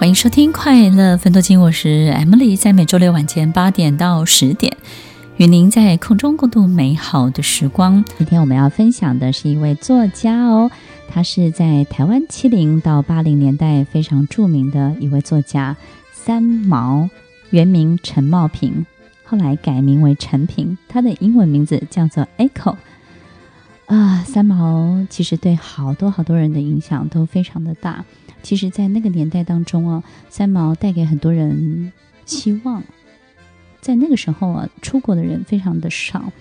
欢迎收听《快乐分多金》，我是 Emily，在每周六晚间八点到十点，与您在空中共度美好的时光。今天我们要分享的是一位作家哦，他是在台湾七零到八零年代非常著名的一位作家，三毛，原名陈茂平，后来改名为陈平，他的英文名字叫做 Echo。啊，三毛其实对好多好多人的影响都非常的大。其实，在那个年代当中啊，三毛带给很多人希望。在那个时候啊，出国的人非常的少，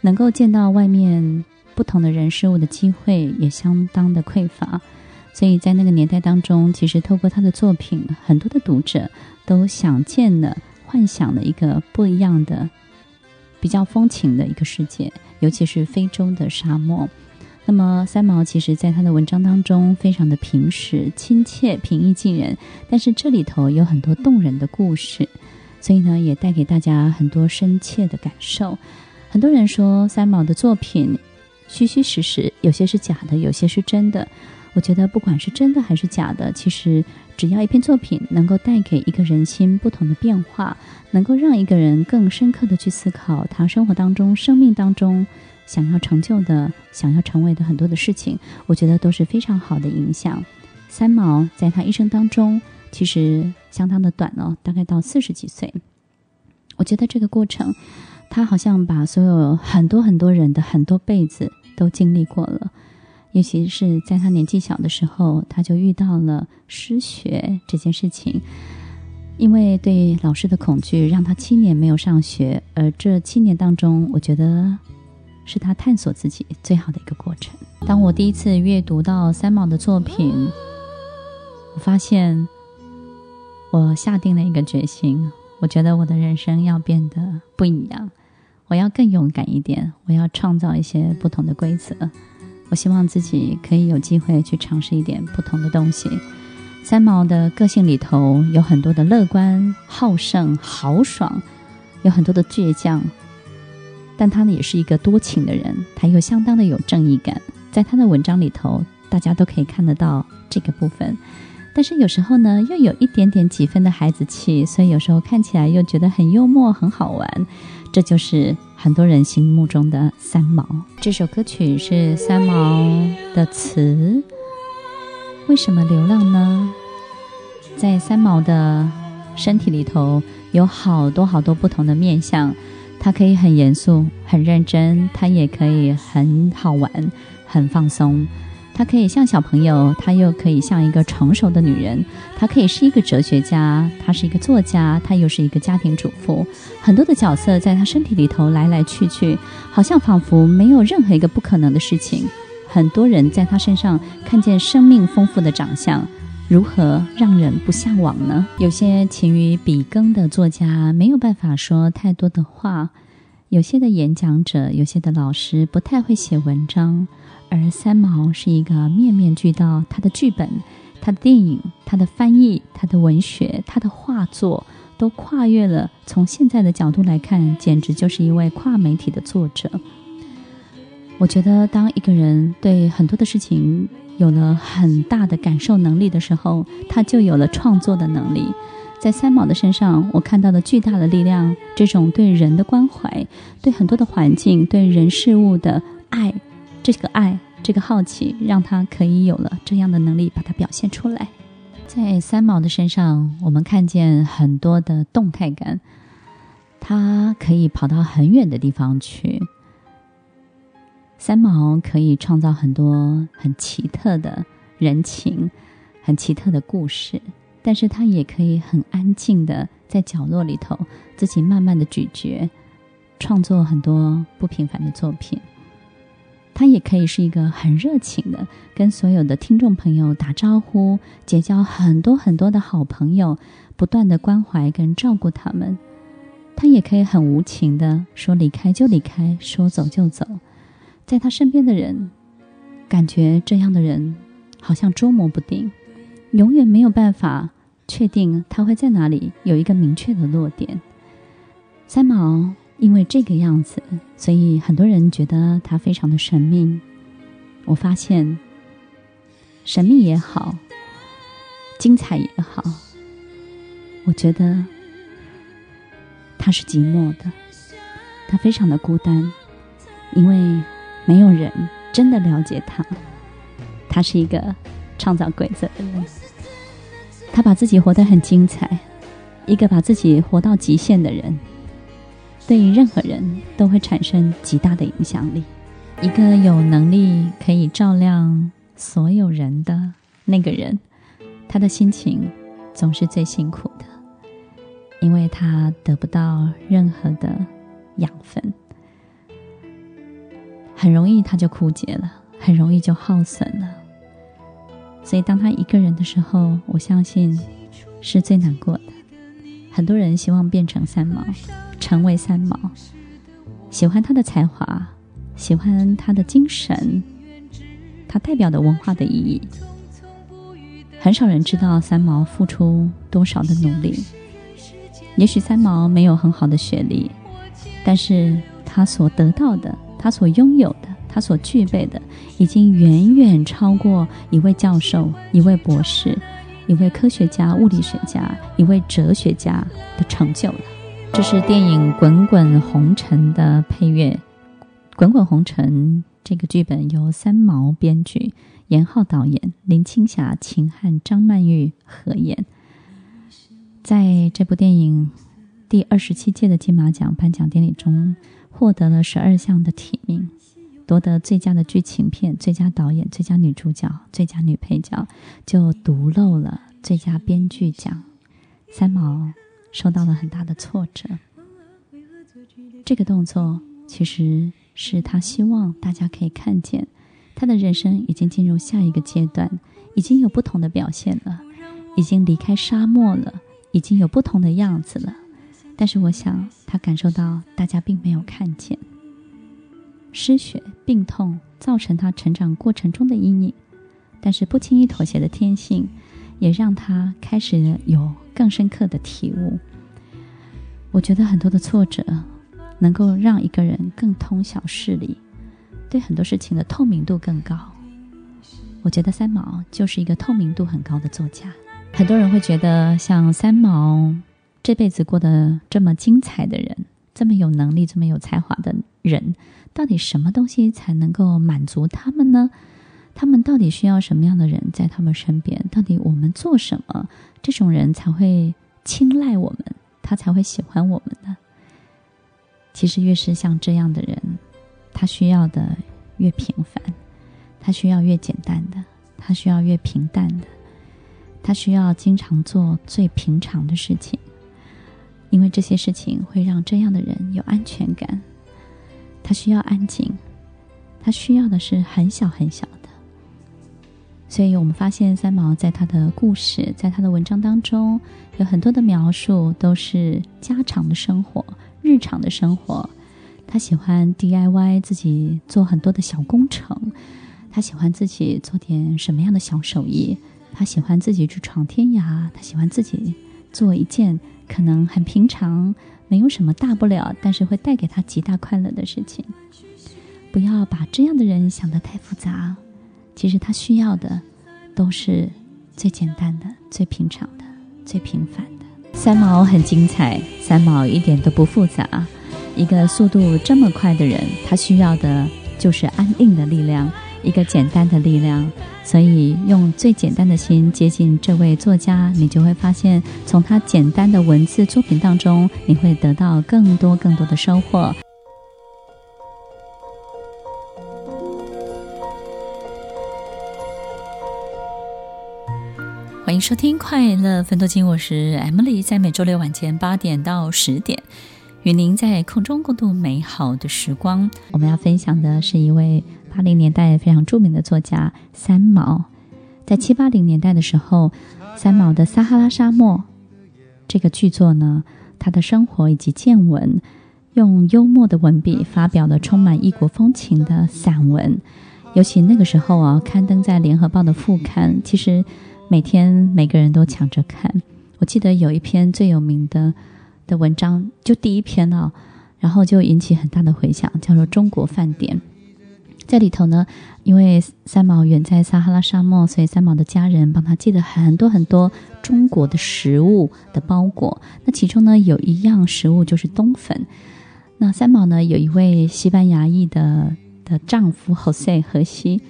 能够见到外面不同的人事物的机会也相当的匮乏。所以在那个年代当中，其实透过他的作品，很多的读者都想见了、幻想了一个不一样的、比较风情的一个世界。尤其是非洲的沙漠，那么三毛其实在他的文章当中非常的平实、亲切、平易近人，但是这里头有很多动人的故事，所以呢，也带给大家很多深切的感受。很多人说三毛的作品虚虚实实，有些是假的，有些是真的。我觉得不管是真的还是假的，其实只要一篇作品能够带给一个人心不同的变化，能够让一个人更深刻的去思考他生活当中、生命当中想要成就的、想要成为的很多的事情，我觉得都是非常好的影响。三毛在他一生当中其实相当的短哦，大概到四十几岁。我觉得这个过程，他好像把所有很多很多人的很多辈子都经历过了。尤其是在他年纪小的时候，他就遇到了失学这件事情。因为对老师的恐惧，让他七年没有上学。而这七年当中，我觉得是他探索自己最好的一个过程。当我第一次阅读到三毛的作品，我发现我下定了一个决心，我觉得我的人生要变得不一样，我要更勇敢一点，我要创造一些不同的规则。我希望自己可以有机会去尝试一点不同的东西。三毛的个性里头有很多的乐观、好胜、豪爽，有很多的倔强，但他呢也是一个多情的人，他又相当的有正义感。在他的文章里头，大家都可以看得到这个部分。但是有时候呢，又有一点点几分的孩子气，所以有时候看起来又觉得很幽默、很好玩。这就是很多人心目中的三毛。这首歌曲是三毛的词。为什么流浪呢？在三毛的身体里头有好多好多不同的面相，他可以很严肃、很认真，他也可以很好玩、很放松。她可以像小朋友，她又可以像一个成熟的女人。她可以是一个哲学家，她是一个作家，她又是一个家庭主妇。很多的角色在她身体里头来来去去，好像仿佛没有任何一个不可能的事情。很多人在她身上看见生命丰富的长相，如何让人不向往呢？有些勤于笔耕的作家没有办法说太多的话，有些的演讲者，有些的老师不太会写文章。而三毛是一个面面俱到，他的剧本、他的电影、他的翻译、他的文学、他的画作，都跨越了。从现在的角度来看，简直就是一位跨媒体的作者。我觉得，当一个人对很多的事情有了很大的感受能力的时候，他就有了创作的能力。在三毛的身上，我看到了巨大的力量，这种对人的关怀，对很多的环境、对人事物的爱。这个爱，这个好奇，让他可以有了这样的能力，把它表现出来。在三毛的身上，我们看见很多的动态感。他可以跑到很远的地方去。三毛可以创造很多很奇特的人情，很奇特的故事。但是他也可以很安静的在角落里头自己慢慢的咀嚼，创作很多不平凡的作品。他也可以是一个很热情的，跟所有的听众朋友打招呼，结交很多很多的好朋友，不断的关怀跟照顾他们。他也可以很无情的说离开就离开，说走就走。在他身边的人，感觉这样的人好像捉摸不定，永远没有办法确定他会在哪里有一个明确的落点。三毛。因为这个样子，所以很多人觉得他非常的神秘。我发现，神秘也好，精彩也好，我觉得他是寂寞的，他非常的孤单，因为没有人真的了解他。他是一个创造规则的人，他把自己活得很精彩，一个把自己活到极限的人。对于任何人都会产生极大的影响力。一个有能力可以照亮所有人的那个人，他的心情总是最辛苦的，因为他得不到任何的养分，很容易他就枯竭了，很容易就耗损了。所以当他一个人的时候，我相信是最难过的。很多人希望变成三毛。成为三毛，喜欢他的才华，喜欢他的精神，他代表的文化的意义。很少人知道三毛付出多少的努力。也许三毛没有很好的学历，但是他所得到的，他所拥有的，他所具备的，已经远远超过一位教授、一位博士、一位科学家、物理学家、一位哲学家的成就了。这是电影《滚滚红尘》的配乐，《滚滚红尘》这个剧本由三毛编剧，严浩导演，林青霞、秦汉、张曼玉合演。在这部电影第二十七届的金马奖颁奖典礼中，获得了十二项的提名，夺得最佳的剧情片、最佳导演、最佳女主角、最佳女配角，就独漏了最佳编剧奖。三毛。受到了很大的挫折，这个动作其实是他希望大家可以看见，他的人生已经进入下一个阶段，已经有不同的表现了，已经离开沙漠了，已经有不同的样子了。但是我想，他感受到大家并没有看见，失血、病痛造成他成长过程中的阴影，但是不轻易妥协的天性，也让他开始有。更深刻的体悟，我觉得很多的挫折能够让一个人更通晓事理，对很多事情的透明度更高。我觉得三毛就是一个透明度很高的作家。很多人会觉得，像三毛这辈子过得这么精彩的人，这么有能力、这么有才华的人，到底什么东西才能够满足他们呢？他们到底需要什么样的人在他们身边？到底我们做什么，这种人才会青睐我们，他才会喜欢我们呢？其实越是像这样的人，他需要的越平凡，他需要越简单的，他需要越平淡的，他需要经常做最平常的事情，因为这些事情会让这样的人有安全感。他需要安静，他需要的是很小很小。所以我们发现，三毛在他的故事，在他的文章当中，有很多的描述都是家常的生活、日常的生活。他喜欢 DIY，自己做很多的小工程；他喜欢自己做点什么样的小手艺；他喜欢自己去闯天涯；他喜欢自己做一件可能很平常、没有什么大不了，但是会带给他极大快乐的事情。不要把这样的人想得太复杂。其实他需要的都是最简单的、最平常的、最平凡的。三毛很精彩，三毛一点都不复杂。一个速度这么快的人，他需要的就是安定的力量，一个简单的力量。所以用最简单的心接近这位作家，你就会发现，从他简单的文字作品当中，你会得到更多更多的收获。欢迎收听快乐分多金，我是 Emily，在每周六晚间八点到十点，与您在空中共度美好的时光。我们要分享的是一位八零年代非常著名的作家三毛。在七八零年代的时候，三毛的《撒哈拉沙漠》这个巨作呢，他的生活以及见闻，用幽默的文笔发表了充满异国风情的散文。尤其那个时候啊，刊登在《联合报》的副刊，其实每天每个人都抢着看。我记得有一篇最有名的的文章，就第一篇啊，然后就引起很大的回响，叫做《中国饭店》。在里头呢，因为三毛远在撒哈拉沙漠，所以三毛的家人帮他寄了很多很多中国的食物的包裹。那其中呢，有一样食物就是冬粉。那三毛呢，有一位西班牙裔的。的丈夫 Jose 荷西，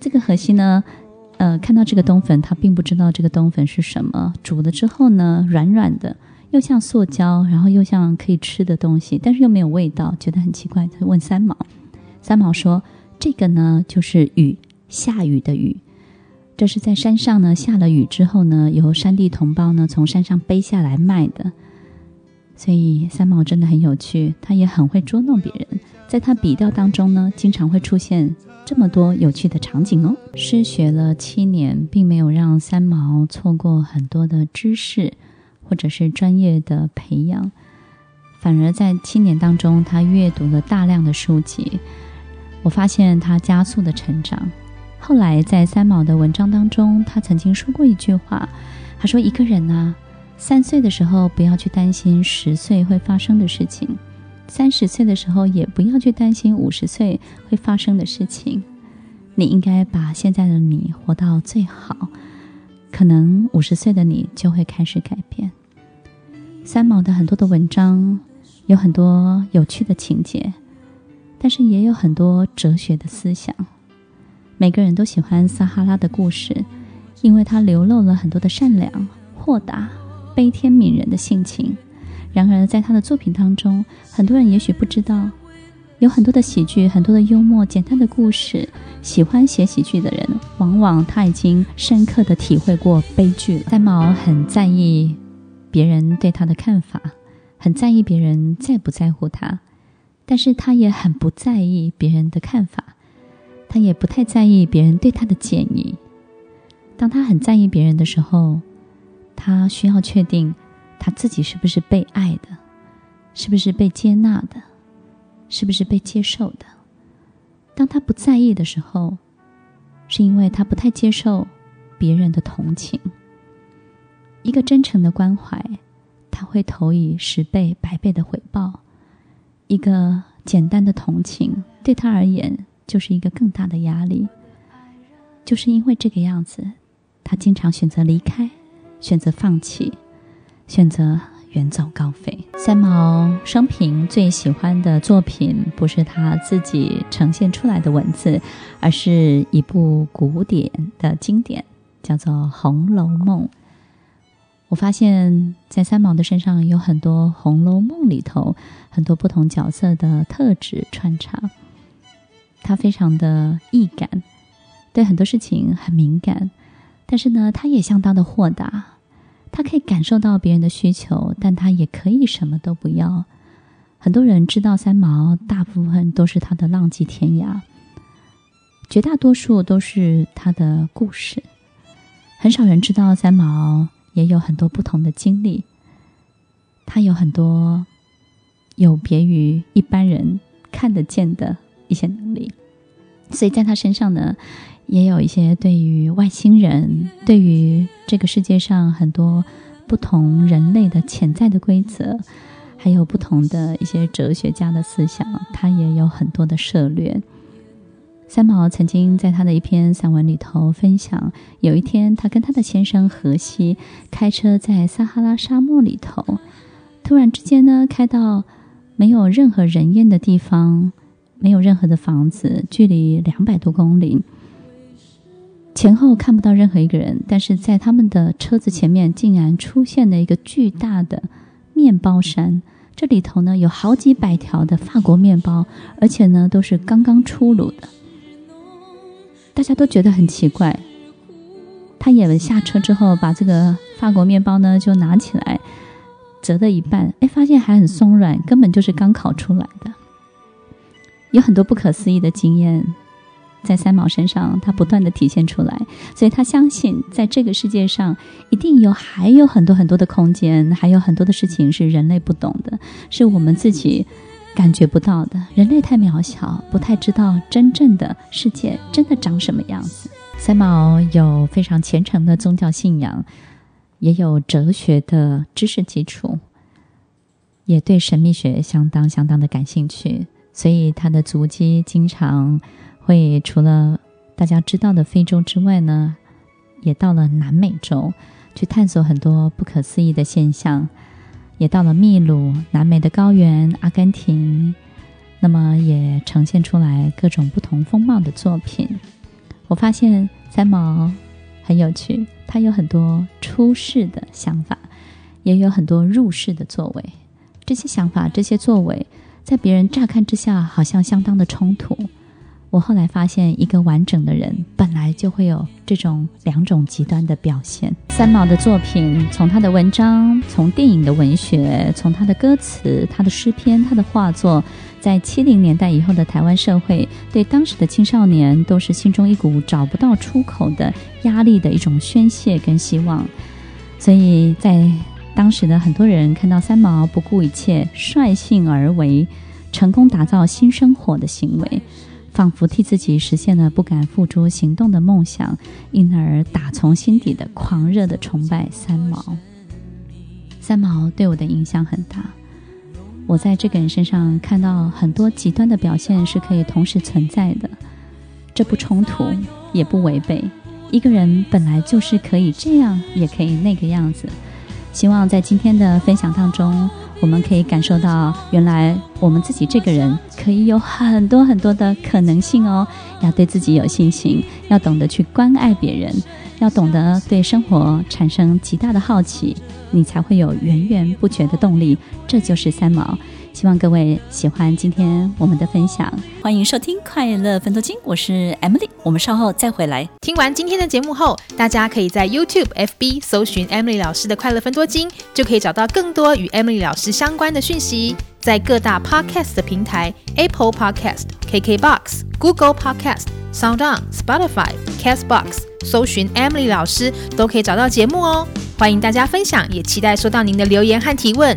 这个荷西呢，呃，看到这个冬粉，他并不知道这个冬粉是什么。煮了之后呢，软软的，又像塑胶，然后又像可以吃的东西，但是又没有味道，觉得很奇怪。他问三毛，三毛说：“这个呢，就是雨，下雨的雨。这是在山上呢，下了雨之后呢，由山地同胞呢从山上背下来卖的。所以三毛真的很有趣，他也很会捉弄别人。”在他笔调当中呢，经常会出现这么多有趣的场景哦。失学了七年，并没有让三毛错过很多的知识，或者是专业的培养，反而在七年当中，他阅读了大量的书籍。我发现他加速的成长。后来在三毛的文章当中，他曾经说过一句话，他说：“一个人啊，三岁的时候不要去担心十岁会发生的事情。”三十岁的时候，也不要去担心五十岁会发生的事情。你应该把现在的你活到最好，可能五十岁的你就会开始改变。三毛的很多的文章有很多有趣的情节，但是也有很多哲学的思想。每个人都喜欢撒哈拉的故事，因为它流露了很多的善良、豁达、悲天悯人的性情。然而，在他的作品当中，很多人也许不知道，有很多的喜剧，很多的幽默，简单的故事。喜欢写喜剧的人，往往他已经深刻的体会过悲剧了。三毛很在意别人对他的看法，很在意别人在不在乎他，但是他也很不在意别人的看法，他也不太在意别人对他的建议。当他很在意别人的时候，他需要确定。他自己是不是被爱的？是不是被接纳的？是不是被接受的？当他不在意的时候，是因为他不太接受别人的同情。一个真诚的关怀，他会投以十倍、百倍的回报；一个简单的同情，对他而言就是一个更大的压力。就是因为这个样子，他经常选择离开，选择放弃。选择远走高飞。三毛生平最喜欢的作品，不是他自己呈现出来的文字，而是一部古典的经典，叫做《红楼梦》。我发现，在三毛的身上有很多《红楼梦》里头很多不同角色的特质穿插。他非常的易感，对很多事情很敏感，但是呢，他也相当的豁达。他可以感受到别人的需求，但他也可以什么都不要。很多人知道三毛，大部分都是他的浪迹天涯，绝大多数都是他的故事。很少人知道三毛也有很多不同的经历，他有很多有别于一般人看得见的一些能力，所以在他身上呢。也有一些对于外星人，对于这个世界上很多不同人类的潜在的规则，还有不同的一些哲学家的思想，他也有很多的涉猎。三毛曾经在他的一篇散文里头分享，有一天他跟他的先生荷西开车在撒哈拉沙漠里头，突然之间呢，开到没有任何人烟的地方，没有任何的房子，距离两百多公里。前后看不到任何一个人，但是在他们的车子前面竟然出现了一个巨大的面包山，这里头呢有好几百条的法国面包，而且呢都是刚刚出炉的。大家都觉得很奇怪，他也下车之后，把这个法国面包呢就拿起来，折了一半，哎，发现还很松软，根本就是刚烤出来的。有很多不可思议的经验在三毛身上，他不断地体现出来，所以他相信在这个世界上一定有还有很多很多的空间，还有很多的事情是人类不懂的，是我们自己感觉不到的。人类太渺小，不太知道真正的世界真的长什么样子。三毛有非常虔诚的宗教信仰，也有哲学的知识基础，也对神秘学相当相当的感兴趣，所以他的足迹经常会除了大家知道的非洲之外呢，也到了南美洲去探索很多不可思议的现象，也到了秘鲁、南美的高原、阿根廷，那么也呈现出来各种不同风貌的作品。我发现三毛很有趣，他有很多出世的想法，也有很多入世的作为。这些想法、这些作为，在别人乍看之下好像相当的冲突。我后来发现，一个完整的人本来就会有这种两种极端的表现。三毛的作品，从他的文章，从电影的文学，从他的歌词、他的诗篇、他的画作，在七零年代以后的台湾社会，对当时的青少年都是心中一股找不到出口的压力的一种宣泄跟希望。所以在当时的很多人看到三毛不顾一切、率性而为，成功打造新生活的行为。仿佛替自己实现了不敢付诸行动的梦想，因而打从心底的狂热的崇拜三毛。三毛对我的影响很大，我在这个人身上看到很多极端的表现是可以同时存在的，这不冲突，也不违背。一个人本来就是可以这样，也可以那个样子。希望在今天的分享当中。我们可以感受到，原来我们自己这个人可以有很多很多的可能性哦。要对自己有信心，要懂得去关爱别人，要懂得对生活产生极大的好奇，你才会有源源不绝的动力。这就是三毛。希望各位喜欢今天我们的分享，欢迎收听《快乐分多金》，我是 Emily，我们稍后再回来。听完今天的节目后，大家可以在 YouTube、FB 搜寻 Emily 老师的《快乐分多金》，就可以找到更多与 Emily 老师相关的讯息。在各大 Podcast 的平台，Apple Podcast、KKBox、Google Podcast、SoundOn、Spotify、Castbox，搜寻 Emily 老师都可以找到节目哦。欢迎大家分享，也期待收到您的留言和提问。